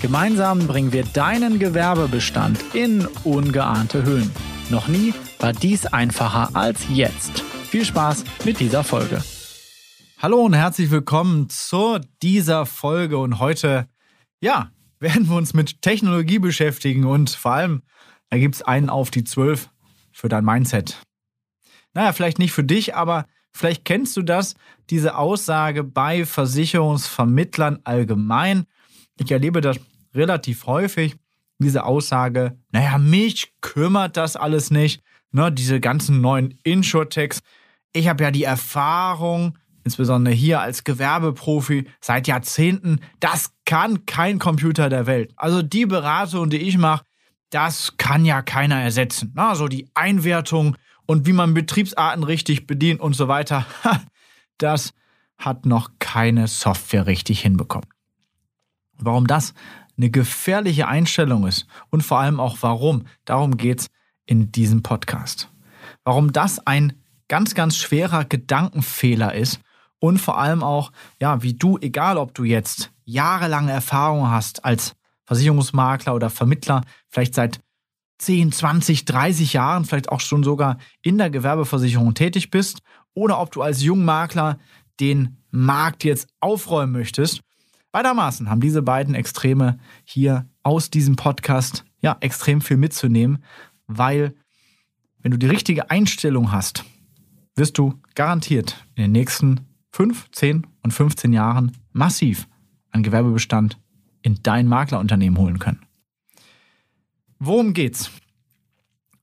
Gemeinsam bringen wir deinen Gewerbebestand in ungeahnte Höhen. Noch nie war dies einfacher als jetzt. Viel Spaß mit dieser Folge. Hallo und herzlich willkommen zu dieser Folge und heute, ja, werden wir uns mit Technologie beschäftigen und vor allem, da gibt es einen auf die zwölf für dein Mindset. Naja, vielleicht nicht für dich, aber vielleicht kennst du das, diese Aussage bei Versicherungsvermittlern allgemein. Ich erlebe das relativ häufig diese Aussage, naja, mich kümmert das alles nicht, ne, diese ganzen neuen Insurtechs. Ich habe ja die Erfahrung, insbesondere hier als Gewerbeprofi seit Jahrzehnten, das kann kein Computer der Welt. Also die Beratung, die ich mache, das kann ja keiner ersetzen. Na, so die Einwertung und wie man Betriebsarten richtig bedient und so weiter, das hat noch keine Software richtig hinbekommen. Warum das eine gefährliche Einstellung ist und vor allem auch warum. Darum geht es in diesem Podcast. Warum das ein ganz, ganz schwerer Gedankenfehler ist und vor allem auch, ja, wie du, egal ob du jetzt jahrelange Erfahrung hast als Versicherungsmakler oder Vermittler, vielleicht seit 10, 20, 30 Jahren, vielleicht auch schon sogar in der Gewerbeversicherung tätig bist oder ob du als Jungmakler den Markt jetzt aufräumen möchtest Beidermaßen haben diese beiden Extreme hier aus diesem Podcast ja extrem viel mitzunehmen, weil wenn du die richtige Einstellung hast, wirst du garantiert in den nächsten 5, 10 und 15 Jahren massiv an Gewerbebestand in dein Maklerunternehmen holen können. Worum geht's?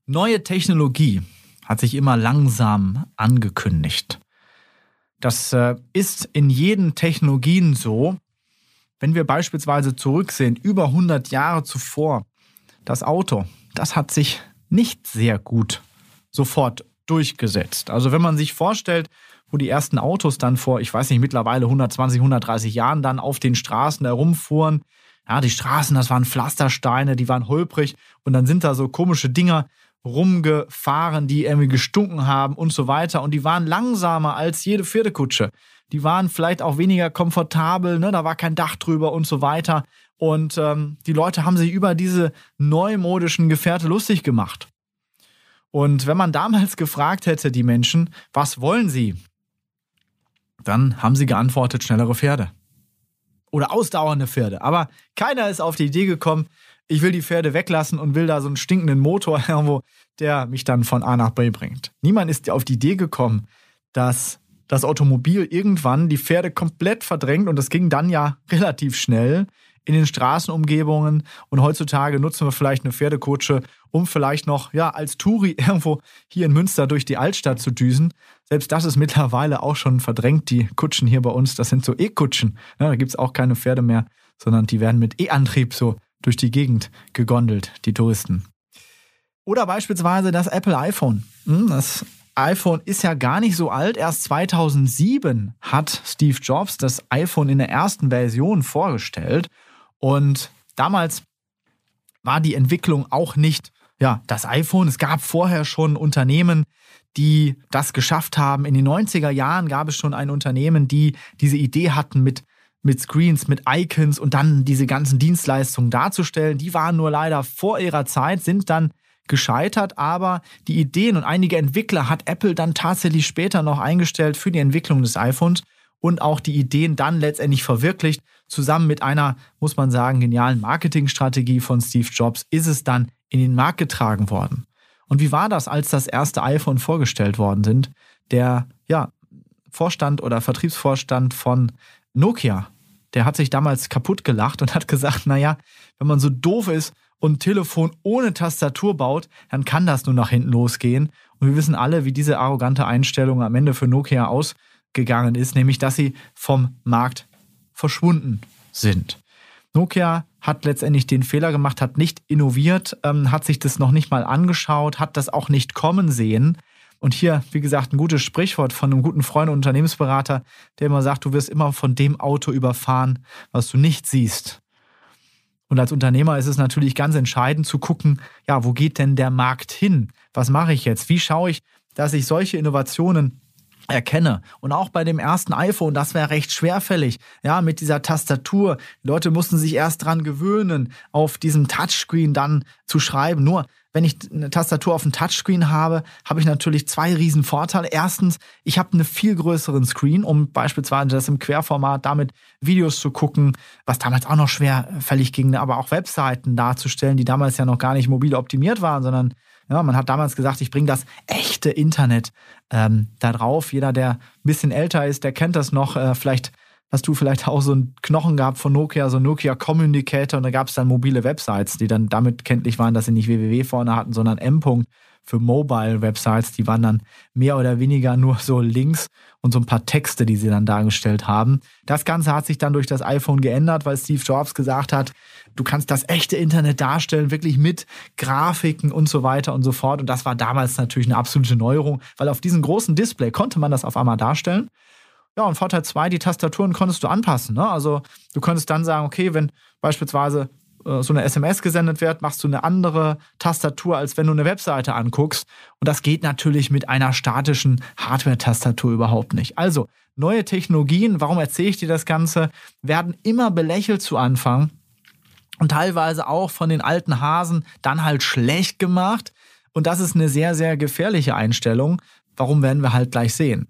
Neue Technologie hat sich immer langsam angekündigt. Das äh, ist in jeden Technologien so, wenn wir beispielsweise zurücksehen, über 100 Jahre zuvor, das Auto, das hat sich nicht sehr gut sofort durchgesetzt. Also wenn man sich vorstellt, wo die ersten Autos dann vor, ich weiß nicht, mittlerweile 120, 130 Jahren dann auf den Straßen herumfuhren, ja, die Straßen, das waren Pflastersteine, die waren holprig und dann sind da so komische Dinger rumgefahren, die irgendwie gestunken haben und so weiter und die waren langsamer als jede Pferdekutsche die waren vielleicht auch weniger komfortabel, ne? da war kein Dach drüber und so weiter. Und ähm, die Leute haben sich über diese neumodischen Gefährte lustig gemacht. Und wenn man damals gefragt hätte, die Menschen, was wollen sie? Dann haben sie geantwortet, schnellere Pferde. Oder ausdauernde Pferde. Aber keiner ist auf die Idee gekommen, ich will die Pferde weglassen und will da so einen stinkenden Motor irgendwo, der mich dann von A nach B bringt. Niemand ist auf die Idee gekommen, dass das Automobil irgendwann die Pferde komplett verdrängt und das ging dann ja relativ schnell in den Straßenumgebungen und heutzutage nutzen wir vielleicht eine Pferdekutsche, um vielleicht noch ja als Touri irgendwo hier in Münster durch die Altstadt zu düsen. Selbst das ist mittlerweile auch schon verdrängt, die Kutschen hier bei uns, das sind so E-Kutschen. Ja, da gibt es auch keine Pferde mehr, sondern die werden mit E-Antrieb so durch die Gegend gegondelt, die Touristen. Oder beispielsweise das Apple iPhone. Hm, das iPhone ist ja gar nicht so alt. Erst 2007 hat Steve Jobs das iPhone in der ersten Version vorgestellt. Und damals war die Entwicklung auch nicht, ja, das iPhone. Es gab vorher schon Unternehmen, die das geschafft haben. In den 90er Jahren gab es schon ein Unternehmen, die diese Idee hatten mit mit Screens, mit Icons und dann diese ganzen Dienstleistungen darzustellen. Die waren nur leider vor ihrer Zeit, sind dann gescheitert, aber die Ideen und einige Entwickler hat Apple dann tatsächlich später noch eingestellt für die Entwicklung des iPhones und auch die Ideen dann letztendlich verwirklicht. Zusammen mit einer, muss man sagen, genialen Marketingstrategie von Steve Jobs ist es dann in den Markt getragen worden. Und wie war das, als das erste iPhone vorgestellt worden sind? Der ja, Vorstand oder Vertriebsvorstand von Nokia, der hat sich damals kaputt gelacht und hat gesagt, naja, wenn man so doof ist und Telefon ohne Tastatur baut, dann kann das nur nach hinten losgehen. Und wir wissen alle, wie diese arrogante Einstellung am Ende für Nokia ausgegangen ist, nämlich dass sie vom Markt verschwunden sind. Nokia hat letztendlich den Fehler gemacht, hat nicht innoviert, ähm, hat sich das noch nicht mal angeschaut, hat das auch nicht kommen sehen. Und hier, wie gesagt, ein gutes Sprichwort von einem guten Freund und Unternehmensberater, der immer sagt, du wirst immer von dem Auto überfahren, was du nicht siehst. Und als Unternehmer ist es natürlich ganz entscheidend zu gucken, ja, wo geht denn der Markt hin? Was mache ich jetzt? Wie schaue ich, dass ich solche Innovationen erkenne. Und auch bei dem ersten iPhone, das wäre recht schwerfällig. Ja, mit dieser Tastatur. Die Leute mussten sich erst dran gewöhnen, auf diesem Touchscreen dann zu schreiben. Nur, wenn ich eine Tastatur auf dem Touchscreen habe, habe ich natürlich zwei riesen Vorteile. Erstens, ich habe einen viel größeren Screen, um beispielsweise das im Querformat damit Videos zu gucken, was damals auch noch schwerfällig ging, aber auch Webseiten darzustellen, die damals ja noch gar nicht mobil optimiert waren, sondern ja, man hat damals gesagt, ich bringe das echte Internet ähm, da drauf. Jeder, der ein bisschen älter ist, der kennt das noch. Äh, vielleicht hast du vielleicht auch so einen Knochen gehabt von Nokia, so Nokia Communicator und da gab es dann mobile Websites, die dann damit kenntlich waren, dass sie nicht www vorne hatten, sondern M. -Punkt für Mobile-Websites, die waren dann mehr oder weniger nur so Links und so ein paar Texte, die sie dann dargestellt haben. Das Ganze hat sich dann durch das iPhone geändert, weil Steve Jobs gesagt hat, du kannst das echte Internet darstellen, wirklich mit Grafiken und so weiter und so fort. Und das war damals natürlich eine absolute Neuerung, weil auf diesem großen Display konnte man das auf einmal darstellen. Ja, und Vorteil 2, die Tastaturen konntest du anpassen. Ne? Also du könntest dann sagen, okay, wenn beispielsweise äh, so eine SMS gesendet wird, machst du eine andere Tastatur, als wenn du eine Webseite anguckst. Und das geht natürlich mit einer statischen Hardware-Tastatur überhaupt nicht. Also, neue Technologien, warum erzähle ich dir das Ganze, werden immer belächelt zu Anfang und teilweise auch von den alten Hasen dann halt schlecht gemacht. Und das ist eine sehr, sehr gefährliche Einstellung. Warum werden wir halt gleich sehen.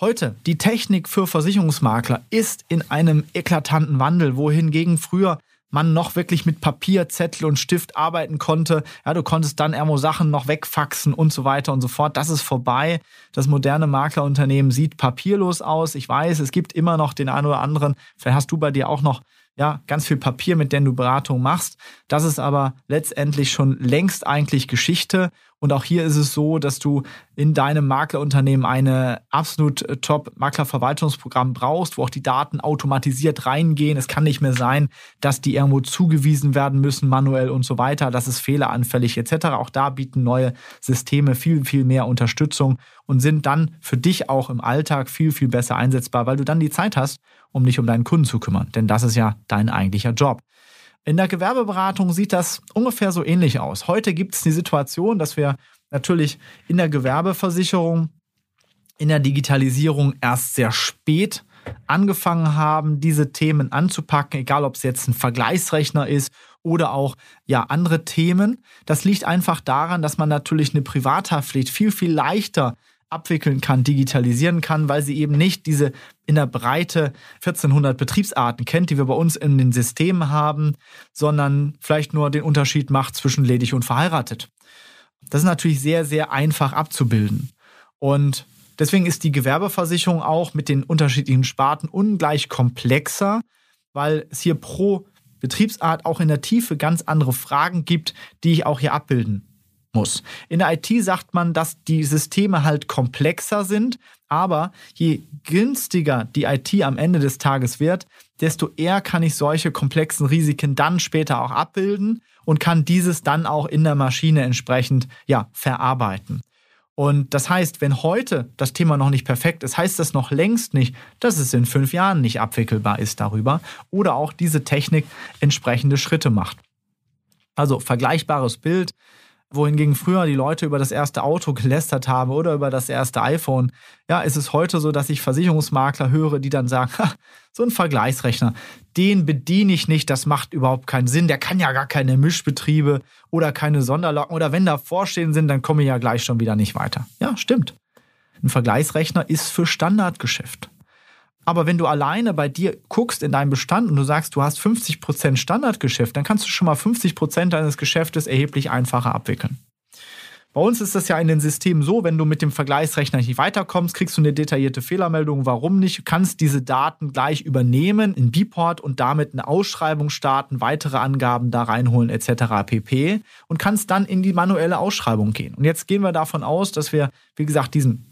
Heute, die Technik für Versicherungsmakler ist in einem eklatanten Wandel, wohingegen früher man noch wirklich mit Papier, Zettel und Stift arbeiten konnte. Ja, du konntest dann irgendwo Sachen noch wegfaxen und so weiter und so fort. Das ist vorbei. Das moderne Maklerunternehmen sieht papierlos aus. Ich weiß, es gibt immer noch den einen oder anderen. Vielleicht hast du bei dir auch noch ja, ganz viel Papier, mit dem du Beratung machst. Das ist aber letztendlich schon längst eigentlich Geschichte. Und auch hier ist es so, dass du in deinem Maklerunternehmen eine absolut äh, top Maklerverwaltungsprogramm brauchst, wo auch die Daten automatisiert reingehen. Es kann nicht mehr sein, dass die irgendwo zugewiesen werden müssen, manuell und so weiter. Das ist fehleranfällig etc. Auch da bieten neue Systeme viel, viel mehr Unterstützung und sind dann für dich auch im Alltag viel, viel besser einsetzbar, weil du dann die Zeit hast, um dich um deinen Kunden zu kümmern. Denn das ist ja dein eigentlicher Job. In der Gewerbeberatung sieht das ungefähr so ähnlich aus. Heute gibt es die Situation, dass wir natürlich in der Gewerbeversicherung, in der Digitalisierung erst sehr spät angefangen haben, diese Themen anzupacken, egal ob es jetzt ein Vergleichsrechner ist oder auch ja andere Themen. Das liegt einfach daran, dass man natürlich eine Privathaftpflicht viel viel leichter abwickeln kann, digitalisieren kann, weil sie eben nicht diese in der Breite 1400 Betriebsarten kennt, die wir bei uns in den Systemen haben, sondern vielleicht nur den Unterschied macht zwischen ledig und verheiratet. Das ist natürlich sehr, sehr einfach abzubilden. Und deswegen ist die Gewerbeversicherung auch mit den unterschiedlichen Sparten ungleich komplexer, weil es hier pro Betriebsart auch in der Tiefe ganz andere Fragen gibt, die ich auch hier abbilden muss. In der IT sagt man, dass die Systeme halt komplexer sind, aber je günstiger die IT am Ende des Tages wird, desto eher kann ich solche komplexen Risiken dann später auch abbilden und kann dieses dann auch in der Maschine entsprechend ja, verarbeiten. Und das heißt, wenn heute das Thema noch nicht perfekt ist, heißt das noch längst nicht, dass es in fünf Jahren nicht abwickelbar ist darüber oder auch diese Technik entsprechende Schritte macht. Also vergleichbares Bild wohingegen früher die Leute über das erste Auto gelästert haben oder über das erste iPhone, ja, ist es heute so, dass ich Versicherungsmakler höre, die dann sagen, so ein Vergleichsrechner, den bediene ich nicht, das macht überhaupt keinen Sinn, der kann ja gar keine Mischbetriebe oder keine Sonderlocken oder wenn da vorstehen sind, dann komme ich ja gleich schon wieder nicht weiter. Ja, stimmt. Ein Vergleichsrechner ist für Standardgeschäft. Aber wenn du alleine bei dir guckst in deinem Bestand und du sagst, du hast 50% Standardgeschäft, dann kannst du schon mal 50% deines Geschäftes erheblich einfacher abwickeln. Bei uns ist das ja in den Systemen so, wenn du mit dem Vergleichsrechner nicht weiterkommst, kriegst du eine detaillierte Fehlermeldung, warum nicht, kannst diese Daten gleich übernehmen in Biport und damit eine Ausschreibung starten, weitere Angaben da reinholen etc. pp. und kannst dann in die manuelle Ausschreibung gehen. Und jetzt gehen wir davon aus, dass wir, wie gesagt, diesen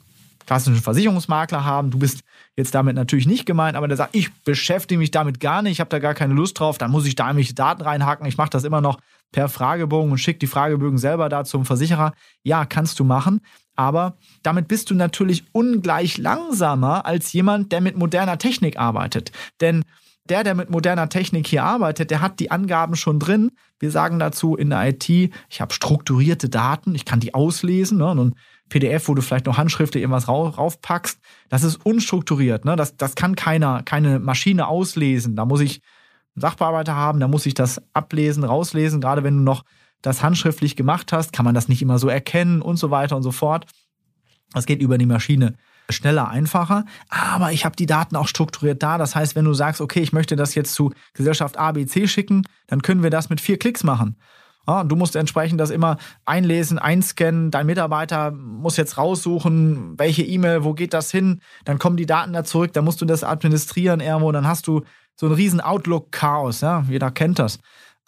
klassischen Versicherungsmakler haben. Du bist jetzt damit natürlich nicht gemeint, aber der sagt, ich beschäftige mich damit gar nicht, ich habe da gar keine Lust drauf, dann muss ich da irgendwelche Daten reinhacken. Ich mache das immer noch per Fragebogen und schicke die Fragebögen selber da zum Versicherer. Ja, kannst du machen, aber damit bist du natürlich ungleich langsamer als jemand, der mit moderner Technik arbeitet. Denn der, der mit moderner Technik hier arbeitet, der hat die Angaben schon drin. Wir sagen dazu in der IT, ich habe strukturierte Daten, ich kann die auslesen. Ne? Und PDF, wo du vielleicht noch handschriftlich irgendwas raufpackst, das ist unstrukturiert. Ne? Das, das kann keiner, keine Maschine auslesen. Da muss ich einen Sachbearbeiter haben, da muss ich das ablesen, rauslesen. Gerade wenn du noch das handschriftlich gemacht hast, kann man das nicht immer so erkennen und so weiter und so fort. Das geht über die Maschine schneller, einfacher. Aber ich habe die Daten auch strukturiert da. Das heißt, wenn du sagst, okay, ich möchte das jetzt zu Gesellschaft ABC schicken, dann können wir das mit vier Klicks machen. Ja, du musst entsprechend das immer einlesen, einscannen. Dein Mitarbeiter muss jetzt raussuchen, welche E-Mail, wo geht das hin. Dann kommen die Daten da zurück. Dann musst du das administrieren irgendwo. Dann hast du so ein riesen Outlook-Chaos. Ja, jeder kennt das.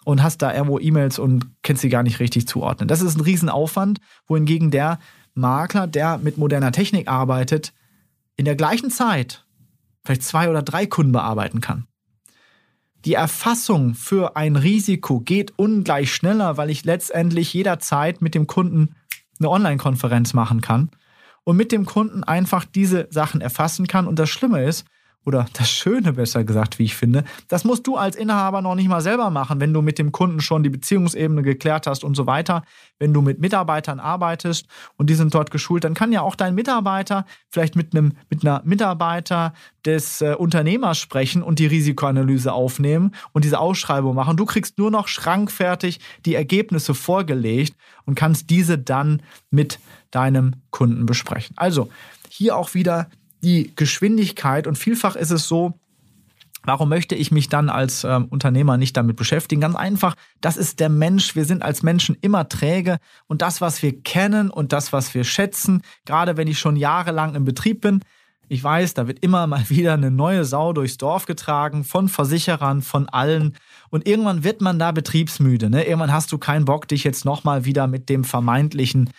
Und hast da irgendwo E-Mails und kennst sie gar nicht richtig zuordnen. Das ist ein Riesenaufwand, wohingegen der Makler, der mit moderner Technik arbeitet, in der gleichen Zeit vielleicht zwei oder drei Kunden bearbeiten kann. Die Erfassung für ein Risiko geht ungleich schneller, weil ich letztendlich jederzeit mit dem Kunden eine Online-Konferenz machen kann und mit dem Kunden einfach diese Sachen erfassen kann. Und das Schlimme ist, oder das Schöne besser gesagt, wie ich finde, das musst du als Inhaber noch nicht mal selber machen, wenn du mit dem Kunden schon die Beziehungsebene geklärt hast und so weiter. Wenn du mit Mitarbeitern arbeitest und die sind dort geschult, dann kann ja auch dein Mitarbeiter vielleicht mit einem mit einer Mitarbeiter des äh, Unternehmers sprechen und die Risikoanalyse aufnehmen und diese Ausschreibung machen. Du kriegst nur noch schrankfertig die Ergebnisse vorgelegt und kannst diese dann mit deinem Kunden besprechen. Also hier auch wieder die Geschwindigkeit und vielfach ist es so, Warum möchte ich mich dann als ähm, Unternehmer nicht damit beschäftigen? Ganz einfach, das ist der Mensch. Wir sind als Menschen immer träge und das, was wir kennen und das, was wir schätzen, gerade wenn ich schon jahrelang im Betrieb bin, ich weiß, da wird immer mal wieder eine neue Sau durchs Dorf getragen, von Versicherern, von allen. Und irgendwann wird man da betriebsmüde. Ne? Irgendwann hast du keinen Bock, dich jetzt nochmal wieder mit dem vermeintlichen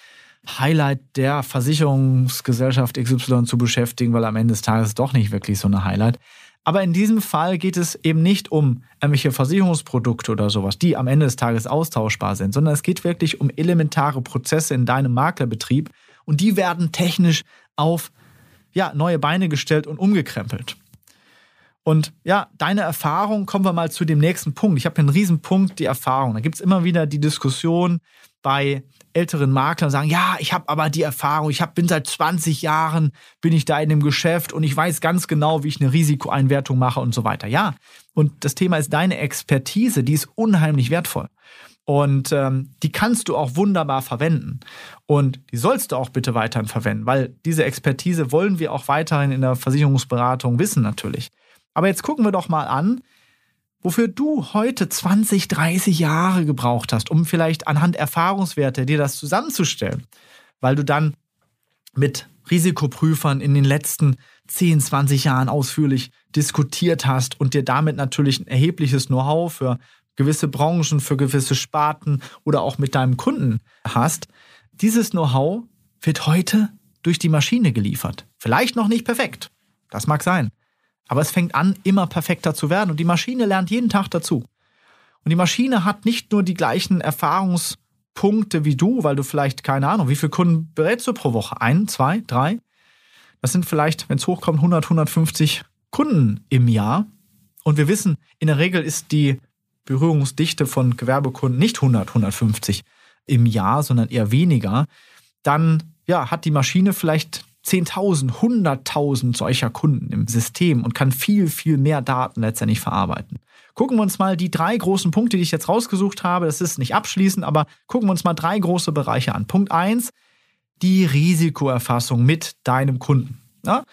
Highlight der Versicherungsgesellschaft XY zu beschäftigen, weil am Ende des Tages doch nicht wirklich so eine Highlight. Aber in diesem Fall geht es eben nicht um irgendwelche Versicherungsprodukte oder sowas, die am Ende des Tages austauschbar sind, sondern es geht wirklich um elementare Prozesse in deinem Maklerbetrieb und die werden technisch auf ja, neue Beine gestellt und umgekrempelt. Und ja, deine Erfahrung, kommen wir mal zu dem nächsten Punkt. Ich habe einen riesen Punkt, die Erfahrung. Da gibt es immer wieder die Diskussion bei älteren Maklern sagen, ja, ich habe aber die Erfahrung, ich hab, bin seit 20 Jahren, bin ich da in dem Geschäft und ich weiß ganz genau, wie ich eine Risikoeinwertung mache und so weiter. Ja, und das Thema ist deine Expertise, die ist unheimlich wertvoll. Und ähm, die kannst du auch wunderbar verwenden. Und die sollst du auch bitte weiterhin verwenden, weil diese Expertise wollen wir auch weiterhin in der Versicherungsberatung wissen natürlich. Aber jetzt gucken wir doch mal an, wofür du heute 20, 30 Jahre gebraucht hast, um vielleicht anhand Erfahrungswerte dir das zusammenzustellen, weil du dann mit Risikoprüfern in den letzten 10, 20 Jahren ausführlich diskutiert hast und dir damit natürlich ein erhebliches Know-how für gewisse Branchen, für gewisse Sparten oder auch mit deinem Kunden hast. Dieses Know-how wird heute durch die Maschine geliefert. Vielleicht noch nicht perfekt. Das mag sein. Aber es fängt an, immer perfekter zu werden und die Maschine lernt jeden Tag dazu. Und die Maschine hat nicht nur die gleichen Erfahrungspunkte wie du, weil du vielleicht, keine Ahnung, wie viele Kunden berätst du pro Woche? Ein, zwei, drei? Das sind vielleicht, wenn es hochkommt, 100, 150 Kunden im Jahr. Und wir wissen, in der Regel ist die Berührungsdichte von Gewerbekunden nicht 100, 150 im Jahr, sondern eher weniger. Dann ja, hat die Maschine vielleicht 10.000, 100.000 solcher Kunden im System und kann viel, viel mehr Daten letztendlich verarbeiten. Gucken wir uns mal die drei großen Punkte, die ich jetzt rausgesucht habe. Das ist nicht abschließend, aber gucken wir uns mal drei große Bereiche an. Punkt eins: die Risikoerfassung mit deinem Kunden. Ja?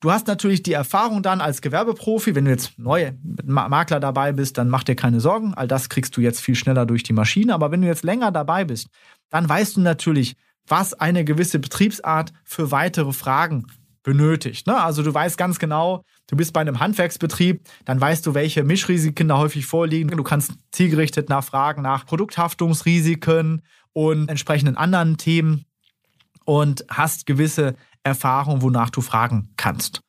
Du hast natürlich die Erfahrung dann als Gewerbeprofi, wenn du jetzt neue Makler dabei bist, dann mach dir keine Sorgen. All das kriegst du jetzt viel schneller durch die Maschine. Aber wenn du jetzt länger dabei bist, dann weißt du natürlich, was eine gewisse Betriebsart für weitere Fragen benötigt. Ne? Also du weißt ganz genau, du bist bei einem Handwerksbetrieb, dann weißt du, welche Mischrisiken da häufig vorliegen. Du kannst zielgerichtet nachfragen nach Produkthaftungsrisiken und entsprechenden anderen Themen und hast gewisse Erfahrung, wonach du fragen kannst.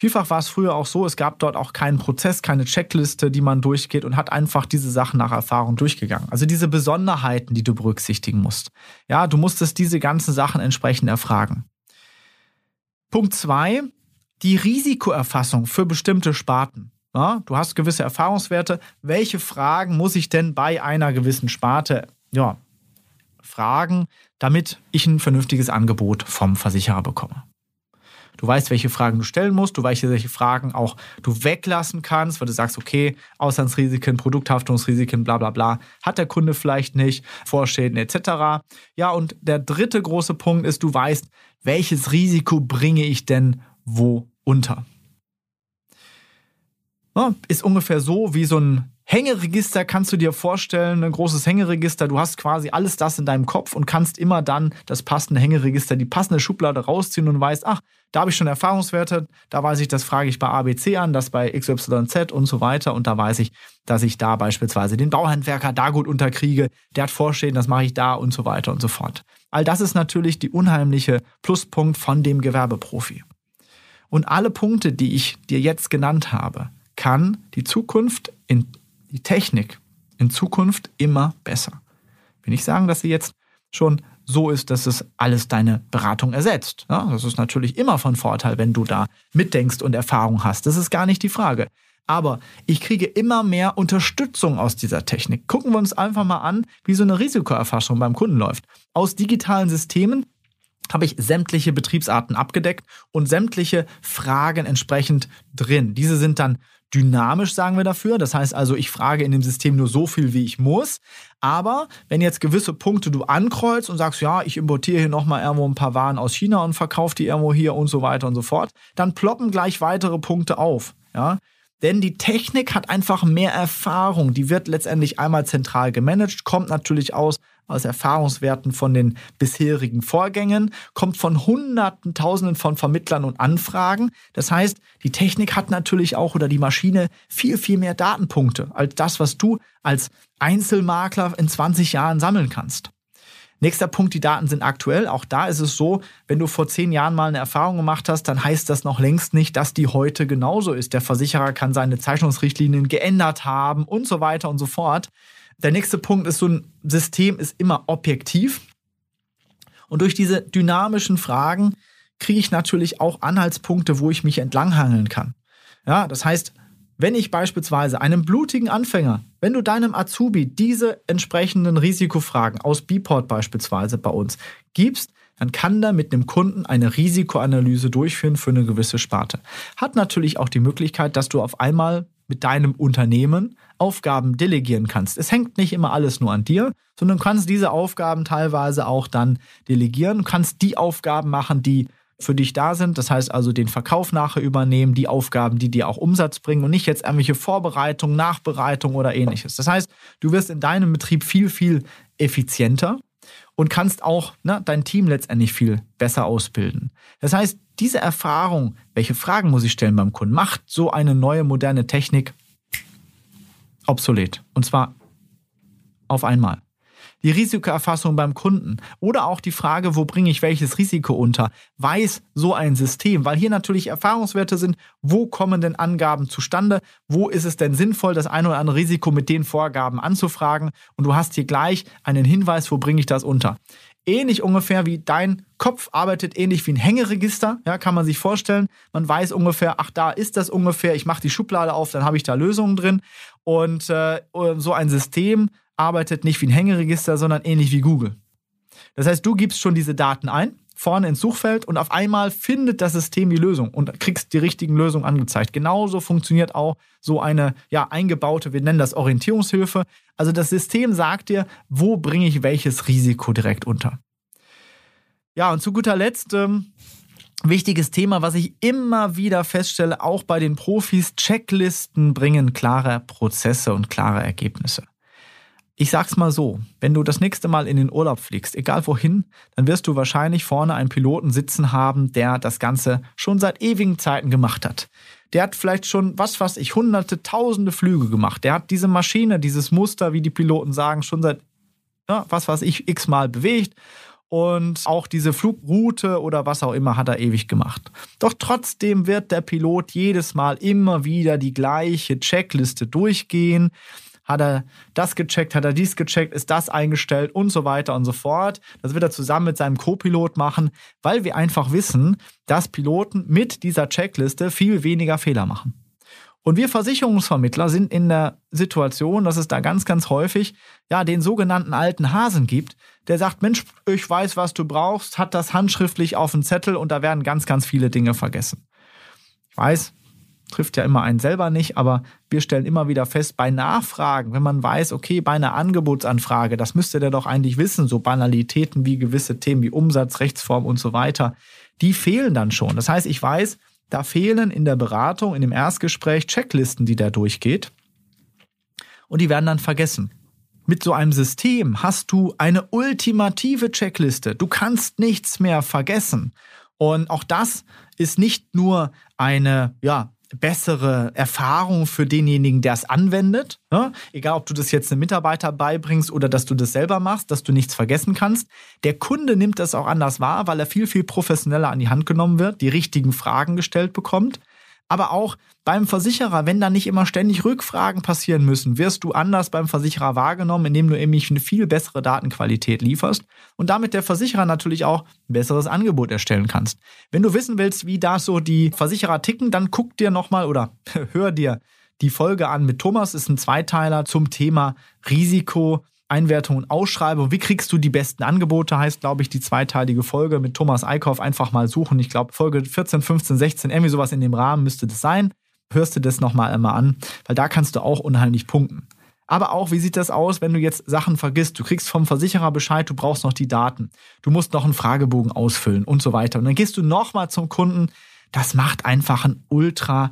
Vielfach war es früher auch so, es gab dort auch keinen Prozess, keine Checkliste, die man durchgeht und hat einfach diese Sachen nach Erfahrung durchgegangen. Also diese Besonderheiten, die du berücksichtigen musst. Ja, du musstest diese ganzen Sachen entsprechend erfragen. Punkt zwei, die Risikoerfassung für bestimmte Sparten. Ja, du hast gewisse Erfahrungswerte. Welche Fragen muss ich denn bei einer gewissen Sparte ja, fragen, damit ich ein vernünftiges Angebot vom Versicherer bekomme? Du weißt, welche Fragen du stellen musst, du weißt, welche Fragen auch du weglassen kannst, weil du sagst, okay, Auslandsrisiken, Produkthaftungsrisiken, bla bla bla, hat der Kunde vielleicht nicht, Vorschäden etc. Ja, und der dritte große Punkt ist, du weißt, welches Risiko bringe ich denn wo unter. Ja, ist ungefähr so wie so ein Hängeregister kannst du dir vorstellen, ein großes Hängeregister. Du hast quasi alles das in deinem Kopf und kannst immer dann das passende Hängeregister, die passende Schublade rausziehen und weißt, ach, da habe ich schon Erfahrungswerte, da weiß ich, das frage ich bei ABC an, das bei XYZ und so weiter. Und da weiß ich, dass ich da beispielsweise den Bauhandwerker da gut unterkriege, der hat Vorstehen, das mache ich da und so weiter und so fort. All das ist natürlich die unheimliche Pluspunkt von dem Gewerbeprofi. Und alle Punkte, die ich dir jetzt genannt habe, kann die Zukunft in die Technik in Zukunft immer besser. Ich will nicht sagen, dass sie jetzt schon so ist, dass es alles deine Beratung ersetzt. Ja, das ist natürlich immer von Vorteil, wenn du da mitdenkst und Erfahrung hast. Das ist gar nicht die Frage. Aber ich kriege immer mehr Unterstützung aus dieser Technik. Gucken wir uns einfach mal an, wie so eine Risikoerfassung beim Kunden läuft. Aus digitalen Systemen habe ich sämtliche Betriebsarten abgedeckt und sämtliche Fragen entsprechend drin. Diese sind dann dynamisch, sagen wir dafür. Das heißt also, ich frage in dem System nur so viel, wie ich muss. Aber wenn jetzt gewisse Punkte du ankreuzt und sagst, ja, ich importiere hier nochmal irgendwo ein paar Waren aus China und verkaufe die irgendwo hier und so weiter und so fort, dann ploppen gleich weitere Punkte auf. Ja, denn die Technik hat einfach mehr Erfahrung. Die wird letztendlich einmal zentral gemanagt, kommt natürlich aus, aus Erfahrungswerten von den bisherigen Vorgängen, kommt von Hunderten, Tausenden von Vermittlern und Anfragen. Das heißt, die Technik hat natürlich auch oder die Maschine viel, viel mehr Datenpunkte als das, was du als Einzelmakler in 20 Jahren sammeln kannst. Nächster Punkt, die Daten sind aktuell. Auch da ist es so, wenn du vor zehn Jahren mal eine Erfahrung gemacht hast, dann heißt das noch längst nicht, dass die heute genauso ist. Der Versicherer kann seine Zeichnungsrichtlinien geändert haben und so weiter und so fort. Der nächste Punkt ist, so ein System ist immer objektiv. Und durch diese dynamischen Fragen kriege ich natürlich auch Anhaltspunkte, wo ich mich entlanghangeln kann. Ja, das heißt, wenn ich beispielsweise einem blutigen Anfänger, wenn du deinem Azubi diese entsprechenden Risikofragen aus Bport beispielsweise bei uns gibst, dann kann der mit einem Kunden eine Risikoanalyse durchführen für eine gewisse Sparte. Hat natürlich auch die Möglichkeit, dass du auf einmal mit deinem Unternehmen Aufgaben delegieren kannst. Es hängt nicht immer alles nur an dir, sondern du kannst diese Aufgaben teilweise auch dann delegieren, du kannst die Aufgaben machen, die für dich da sind. Das heißt also den Verkauf nachher übernehmen, die Aufgaben, die dir auch Umsatz bringen und nicht jetzt irgendwelche Vorbereitung, Nachbereitung oder ähnliches. Das heißt, du wirst in deinem Betrieb viel, viel effizienter und kannst auch ne, dein Team letztendlich viel besser ausbilden. Das heißt, diese Erfahrung, welche Fragen muss ich stellen beim Kunden, macht so eine neue moderne Technik obsolet. Und zwar auf einmal die Risikoerfassung beim Kunden oder auch die Frage, wo bringe ich welches Risiko unter, weiß so ein System, weil hier natürlich Erfahrungswerte sind, wo kommen denn Angaben zustande, wo ist es denn sinnvoll, das eine oder andere Risiko mit den Vorgaben anzufragen und du hast hier gleich einen Hinweis, wo bringe ich das unter. Ähnlich ungefähr wie dein Kopf arbeitet ähnlich wie ein Hängeregister, ja, kann man sich vorstellen. Man weiß ungefähr, ach, da ist das ungefähr, ich mache die Schublade auf, dann habe ich da Lösungen drin. Und äh, so ein System arbeitet nicht wie ein Hängeregister, sondern ähnlich wie Google. Das heißt, du gibst schon diese Daten ein, vorne ins Suchfeld und auf einmal findet das System die Lösung und kriegst die richtigen Lösungen angezeigt. Genauso funktioniert auch so eine ja, eingebaute, wir nennen das Orientierungshilfe. Also das System sagt dir, wo bringe ich welches Risiko direkt unter. Ja, und zu guter Letzt, ähm, wichtiges Thema, was ich immer wieder feststelle, auch bei den Profis, Checklisten bringen klare Prozesse und klare Ergebnisse. Ich sag's mal so, wenn du das nächste Mal in den Urlaub fliegst, egal wohin, dann wirst du wahrscheinlich vorne einen Piloten sitzen haben, der das Ganze schon seit ewigen Zeiten gemacht hat. Der hat vielleicht schon, was weiß ich, hunderte, tausende Flüge gemacht. Der hat diese Maschine, dieses Muster, wie die Piloten sagen, schon seit, ja, was weiß ich, x-mal bewegt und auch diese Flugroute oder was auch immer hat er ewig gemacht. Doch trotzdem wird der Pilot jedes Mal immer wieder die gleiche Checkliste durchgehen. Hat er das gecheckt, hat er dies gecheckt, ist das eingestellt und so weiter und so fort. Das wird er zusammen mit seinem Co-Pilot machen, weil wir einfach wissen, dass Piloten mit dieser Checkliste viel weniger Fehler machen. Und wir Versicherungsvermittler sind in der Situation, dass es da ganz, ganz häufig ja den sogenannten alten Hasen gibt, der sagt, Mensch, ich weiß, was du brauchst, hat das handschriftlich auf dem Zettel und da werden ganz, ganz viele Dinge vergessen. Ich weiß, trifft ja immer einen selber nicht, aber wir stellen immer wieder fest, bei Nachfragen, wenn man weiß, okay, bei einer Angebotsanfrage, das müsste der doch eigentlich wissen, so Banalitäten wie gewisse Themen wie Umsatz, Rechtsform und so weiter, die fehlen dann schon. Das heißt, ich weiß, da fehlen in der Beratung, in dem Erstgespräch Checklisten, die der durchgeht. Und die werden dann vergessen. Mit so einem System hast du eine ultimative Checkliste. Du kannst nichts mehr vergessen. Und auch das ist nicht nur eine, ja, bessere Erfahrung für denjenigen, der es anwendet. Ne? Egal, ob du das jetzt einem Mitarbeiter beibringst oder dass du das selber machst, dass du nichts vergessen kannst. Der Kunde nimmt das auch anders wahr, weil er viel, viel professioneller an die Hand genommen wird, die richtigen Fragen gestellt bekommt aber auch beim Versicherer, wenn da nicht immer ständig Rückfragen passieren müssen, wirst du anders beim Versicherer wahrgenommen, indem du nämlich eine viel bessere Datenqualität lieferst und damit der Versicherer natürlich auch ein besseres Angebot erstellen kannst. Wenn du wissen willst, wie da so die Versicherer ticken, dann guck dir nochmal oder hör dir die Folge an mit Thomas, ist ein Zweiteiler zum Thema Risiko Einwertung und Ausschreibung. Wie kriegst du die besten Angebote, heißt, glaube ich, die zweiteilige Folge mit Thomas Eickhoff. Einfach mal suchen. Ich glaube, Folge 14, 15, 16, irgendwie sowas in dem Rahmen müsste das sein. Hörst du das nochmal einmal an, weil da kannst du auch unheimlich punkten. Aber auch, wie sieht das aus, wenn du jetzt Sachen vergisst? Du kriegst vom Versicherer Bescheid, du brauchst noch die Daten. Du musst noch einen Fragebogen ausfüllen und so weiter. Und dann gehst du nochmal zum Kunden. Das macht einfach einen ultra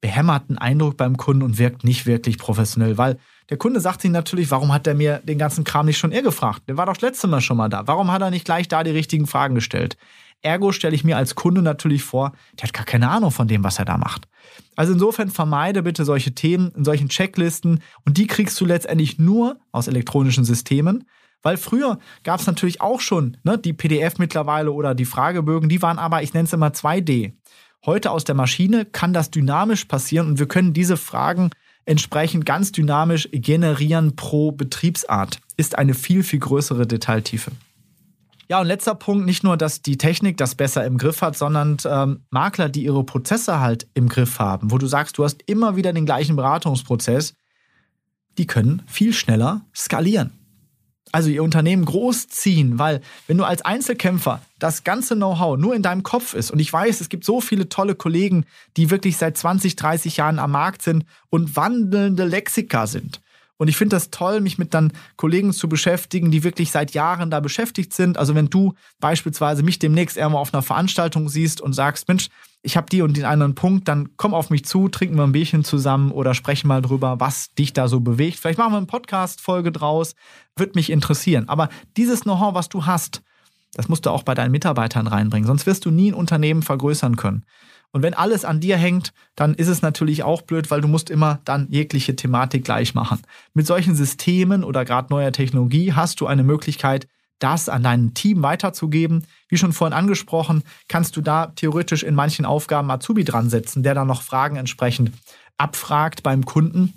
behämmerten Eindruck beim Kunden und wirkt nicht wirklich professionell, weil der Kunde sagt sich natürlich, warum hat er mir den ganzen Kram nicht schon eher gefragt? Der war doch letztes Mal schon mal da. Warum hat er nicht gleich da die richtigen Fragen gestellt? Ergo stelle ich mir als Kunde natürlich vor, der hat gar keine Ahnung von dem, was er da macht. Also insofern vermeide bitte solche Themen in solchen Checklisten und die kriegst du letztendlich nur aus elektronischen Systemen, weil früher gab es natürlich auch schon ne, die PDF mittlerweile oder die Fragebögen, die waren aber, ich nenne es immer 2D. Heute aus der Maschine kann das dynamisch passieren und wir können diese Fragen entsprechend ganz dynamisch generieren pro Betriebsart. Ist eine viel, viel größere Detailtiefe. Ja, und letzter Punkt, nicht nur, dass die Technik das besser im Griff hat, sondern ähm, Makler, die ihre Prozesse halt im Griff haben, wo du sagst, du hast immer wieder den gleichen Beratungsprozess, die können viel schneller skalieren also ihr Unternehmen großziehen, weil wenn du als Einzelkämpfer das ganze Know-how nur in deinem Kopf ist und ich weiß, es gibt so viele tolle Kollegen, die wirklich seit 20, 30 Jahren am Markt sind und wandelnde Lexika sind. Und ich finde das toll, mich mit dann Kollegen zu beschäftigen, die wirklich seit Jahren da beschäftigt sind. Also wenn du beispielsweise mich demnächst irgendwo auf einer Veranstaltung siehst und sagst, Mensch, ich habe die und den anderen Punkt, dann komm auf mich zu, trinken wir ein Bierchen zusammen oder sprechen mal drüber, was dich da so bewegt. Vielleicht machen wir eine Podcast-Folge draus, würde mich interessieren. Aber dieses Know-how, was du hast, das musst du auch bei deinen Mitarbeitern reinbringen, sonst wirst du nie ein Unternehmen vergrößern können. Und wenn alles an dir hängt, dann ist es natürlich auch blöd, weil du musst immer dann jegliche Thematik gleich machen. Mit solchen Systemen oder gerade neuer Technologie hast du eine Möglichkeit, das an dein Team weiterzugeben. Wie schon vorhin angesprochen, kannst du da theoretisch in manchen Aufgaben Azubi dran setzen, der dann noch Fragen entsprechend abfragt beim Kunden.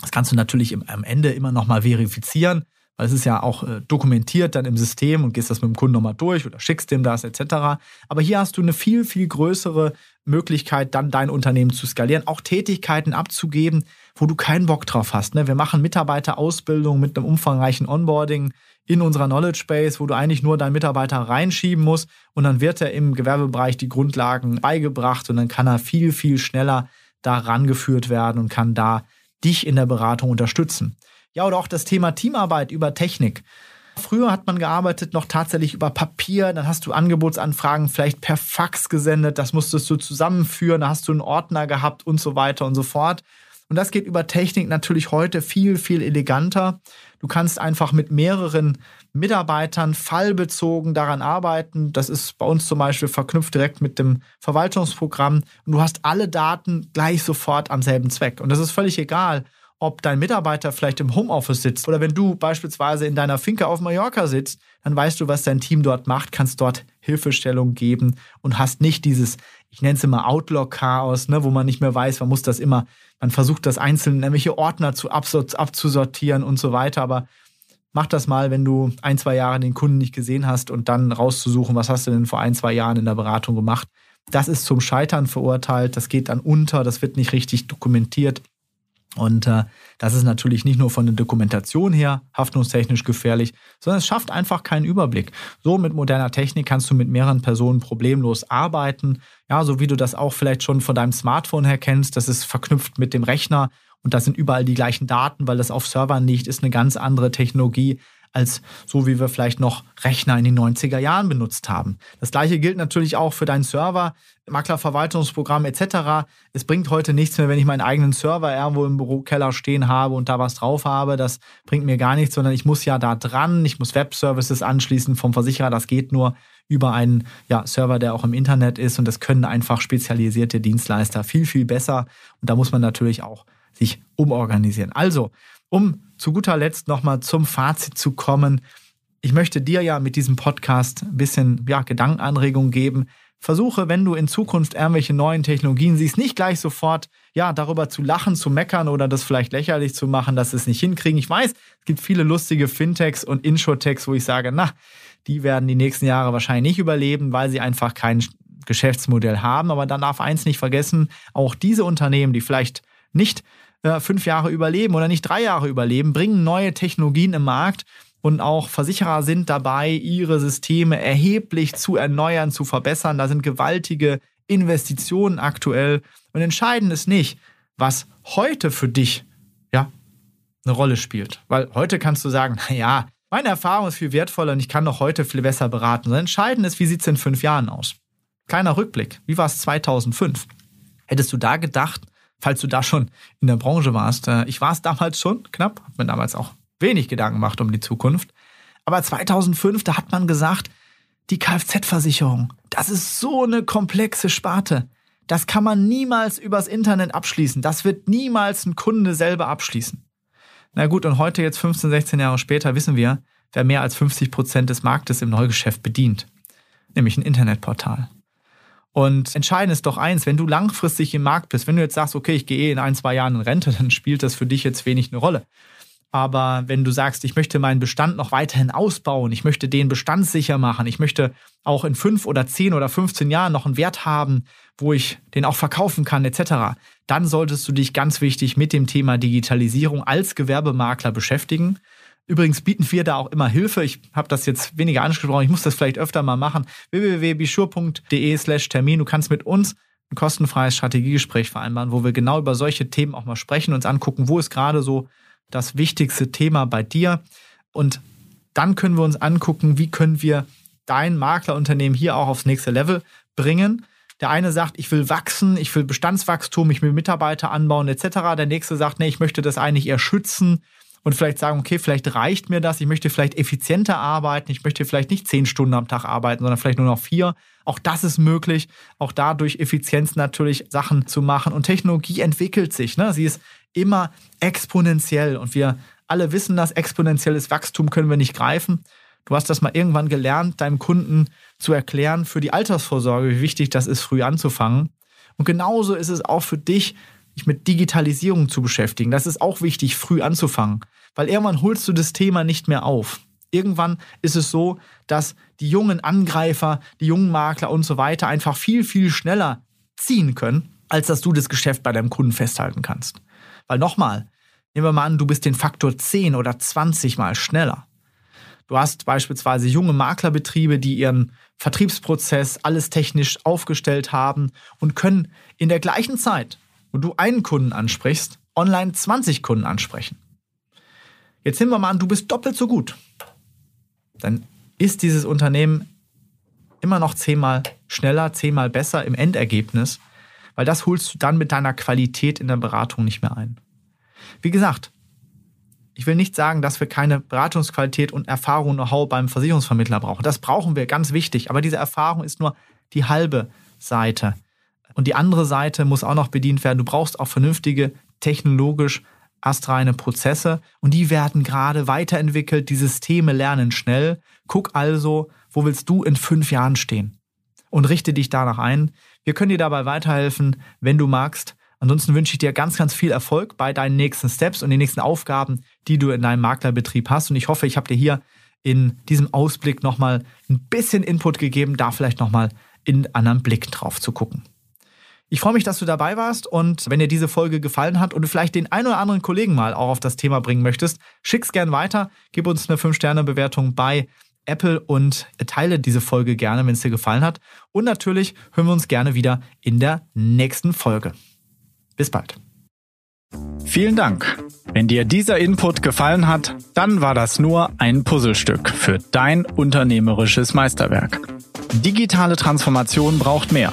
Das kannst du natürlich am Ende immer noch mal verifizieren, weil es ist ja auch äh, dokumentiert dann im System und gehst das mit dem Kunden nochmal durch oder schickst dem das etc. Aber hier hast du eine viel, viel größere Möglichkeit, dann dein Unternehmen zu skalieren, auch Tätigkeiten abzugeben, wo du keinen Bock drauf hast. Ne? Wir machen Mitarbeiterausbildung mit einem umfangreichen Onboarding in unserer Knowledge Base, wo du eigentlich nur deinen Mitarbeiter reinschieben musst und dann wird er im Gewerbebereich die Grundlagen beigebracht und dann kann er viel, viel schneller da rangeführt werden und kann da dich in der Beratung unterstützen. Ja, oder auch das Thema Teamarbeit über Technik. Früher hat man gearbeitet noch tatsächlich über Papier, dann hast du Angebotsanfragen vielleicht per Fax gesendet, das musstest du zusammenführen, da hast du einen Ordner gehabt und so weiter und so fort. Und das geht über Technik natürlich heute viel, viel eleganter. Du kannst einfach mit mehreren Mitarbeitern fallbezogen daran arbeiten. Das ist bei uns zum Beispiel verknüpft direkt mit dem Verwaltungsprogramm. Und du hast alle Daten gleich sofort am selben Zweck. Und das ist völlig egal, ob dein Mitarbeiter vielleicht im Homeoffice sitzt oder wenn du beispielsweise in deiner Finke auf Mallorca sitzt, dann weißt du, was dein Team dort macht, kannst dort Hilfestellung geben und hast nicht dieses, ich nenne es immer Outlook-Chaos, ne, wo man nicht mehr weiß, man muss das immer, man versucht das einzeln in irgendwelche Ordner zu abzusortieren und so weiter, aber mach das mal, wenn du ein, zwei Jahre den Kunden nicht gesehen hast und dann rauszusuchen, was hast du denn vor ein, zwei Jahren in der Beratung gemacht. Das ist zum Scheitern verurteilt, das geht dann unter, das wird nicht richtig dokumentiert. Und äh, das ist natürlich nicht nur von der Dokumentation her haftungstechnisch gefährlich, sondern es schafft einfach keinen Überblick. So mit moderner Technik kannst du mit mehreren Personen problemlos arbeiten. Ja, so wie du das auch vielleicht schon von deinem Smartphone her kennst. Das ist verknüpft mit dem Rechner und da sind überall die gleichen Daten, weil das auf Servern liegt, ist eine ganz andere Technologie als so wie wir vielleicht noch Rechner in den 90er Jahren benutzt haben. Das gleiche gilt natürlich auch für deinen Server, Maklerverwaltungsprogramm etc. Es bringt heute nichts mehr, wenn ich meinen eigenen Server irgendwo im Bürokeller stehen habe und da was drauf habe. Das bringt mir gar nichts, sondern ich muss ja da dran, ich muss Webservices anschließen vom Versicherer. Das geht nur über einen ja, Server, der auch im Internet ist und das können einfach spezialisierte Dienstleister viel, viel besser. Und da muss man natürlich auch sich umorganisieren. Also, um zu guter Letzt nochmal zum Fazit zu kommen. Ich möchte dir ja mit diesem Podcast ein bisschen ja, Gedankenanregung geben. Versuche, wenn du in Zukunft irgendwelche neuen Technologien siehst, nicht gleich sofort ja, darüber zu lachen, zu meckern oder das vielleicht lächerlich zu machen, dass sie es nicht hinkriegen. Ich weiß, es gibt viele lustige Fintechs und Insurtechs, wo ich sage, na, die werden die nächsten Jahre wahrscheinlich nicht überleben, weil sie einfach kein Geschäftsmodell haben. Aber dann darf eins nicht vergessen, auch diese Unternehmen, die vielleicht nicht äh, fünf Jahre überleben oder nicht drei Jahre überleben, bringen neue Technologien im Markt und auch Versicherer sind dabei, ihre Systeme erheblich zu erneuern, zu verbessern. Da sind gewaltige Investitionen aktuell. Und entscheidend ist nicht, was heute für dich ja, eine Rolle spielt. Weil heute kannst du sagen, naja, meine Erfahrung ist viel wertvoller und ich kann doch heute viel besser beraten. Sondern entscheidend ist, wie sieht es in fünf Jahren aus? Kleiner Rückblick. Wie war es 2005? Hättest du da gedacht, falls du da schon in der Branche warst. Äh, ich war es damals schon, knapp, habe mir damals auch wenig Gedanken gemacht um die Zukunft. Aber 2005, da hat man gesagt, die Kfz-Versicherung, das ist so eine komplexe Sparte. Das kann man niemals übers Internet abschließen. Das wird niemals ein Kunde selber abschließen. Na gut, und heute, jetzt 15, 16 Jahre später, wissen wir, wer mehr als 50 Prozent des Marktes im Neugeschäft bedient. Nämlich ein Internetportal. Und entscheidend ist doch eins, wenn du langfristig im Markt bist, wenn du jetzt sagst, okay, ich gehe in ein, zwei Jahren in Rente, dann spielt das für dich jetzt wenig eine Rolle. Aber wenn du sagst, ich möchte meinen Bestand noch weiterhin ausbauen, ich möchte den bestandssicher machen, ich möchte auch in fünf oder zehn oder 15 Jahren noch einen Wert haben, wo ich den auch verkaufen kann, etc., dann solltest du dich ganz wichtig mit dem Thema Digitalisierung als Gewerbemakler beschäftigen. Übrigens bieten wir da auch immer Hilfe. Ich habe das jetzt weniger angesprochen, ich muss das vielleicht öfter mal machen. www.bischur.de slash Termin. Du kannst mit uns ein kostenfreies Strategiegespräch vereinbaren, wo wir genau über solche Themen auch mal sprechen, uns angucken, wo ist gerade so das wichtigste Thema bei dir. Und dann können wir uns angucken, wie können wir dein Maklerunternehmen hier auch aufs nächste Level bringen. Der eine sagt, ich will wachsen, ich will Bestandswachstum, ich will Mitarbeiter anbauen etc. Der nächste sagt, nee, ich möchte das eigentlich eher schützen und vielleicht sagen, okay, vielleicht reicht mir das, ich möchte vielleicht effizienter arbeiten, ich möchte vielleicht nicht zehn Stunden am Tag arbeiten, sondern vielleicht nur noch vier. Auch das ist möglich, auch dadurch Effizienz natürlich Sachen zu machen. Und Technologie entwickelt sich, ne? sie ist immer exponentiell und wir alle wissen das, exponentielles Wachstum können wir nicht greifen. Du hast das mal irgendwann gelernt, deinem Kunden zu erklären für die Altersvorsorge, wie wichtig das ist, früh anzufangen. Und genauso ist es auch für dich, dich mit Digitalisierung zu beschäftigen. Das ist auch wichtig, früh anzufangen, weil irgendwann holst du das Thema nicht mehr auf. Irgendwann ist es so, dass die jungen Angreifer, die jungen Makler und so weiter einfach viel, viel schneller ziehen können, als dass du das Geschäft bei deinem Kunden festhalten kannst. Weil nochmal, nehmen wir mal an, du bist den Faktor 10 oder 20 mal schneller. Du hast beispielsweise junge Maklerbetriebe, die ihren Vertriebsprozess alles technisch aufgestellt haben und können in der gleichen Zeit wo du einen Kunden ansprichst, online 20 Kunden ansprechen. Jetzt nehmen wir mal an, du bist doppelt so gut. Dann ist dieses Unternehmen immer noch zehnmal schneller, zehnmal besser im Endergebnis, weil das holst du dann mit deiner Qualität in der Beratung nicht mehr ein. Wie gesagt, ich will nicht sagen, dass wir keine Beratungsqualität und Erfahrung und Know-how beim Versicherungsvermittler brauchen. Das brauchen wir, ganz wichtig. Aber diese Erfahrung ist nur die halbe Seite und die andere Seite muss auch noch bedient werden. Du brauchst auch vernünftige, technologisch astreine Prozesse und die werden gerade weiterentwickelt. Die Systeme lernen schnell. Guck also, wo willst du in fünf Jahren stehen? Und richte dich danach ein. Wir können dir dabei weiterhelfen, wenn du magst. Ansonsten wünsche ich dir ganz, ganz viel Erfolg bei deinen nächsten Steps und den nächsten Aufgaben, die du in deinem Maklerbetrieb hast. Und ich hoffe, ich habe dir hier in diesem Ausblick nochmal ein bisschen Input gegeben, da vielleicht nochmal in anderen Blick drauf zu gucken. Ich freue mich, dass du dabei warst und wenn dir diese Folge gefallen hat und du vielleicht den einen oder anderen Kollegen mal auch auf das Thema bringen möchtest, schick's gern weiter, gib uns eine 5-Sterne-Bewertung bei Apple und teile diese Folge gerne, wenn es dir gefallen hat. Und natürlich hören wir uns gerne wieder in der nächsten Folge. Bis bald. Vielen Dank. Wenn dir dieser Input gefallen hat, dann war das nur ein Puzzlestück für dein unternehmerisches Meisterwerk. Digitale Transformation braucht mehr.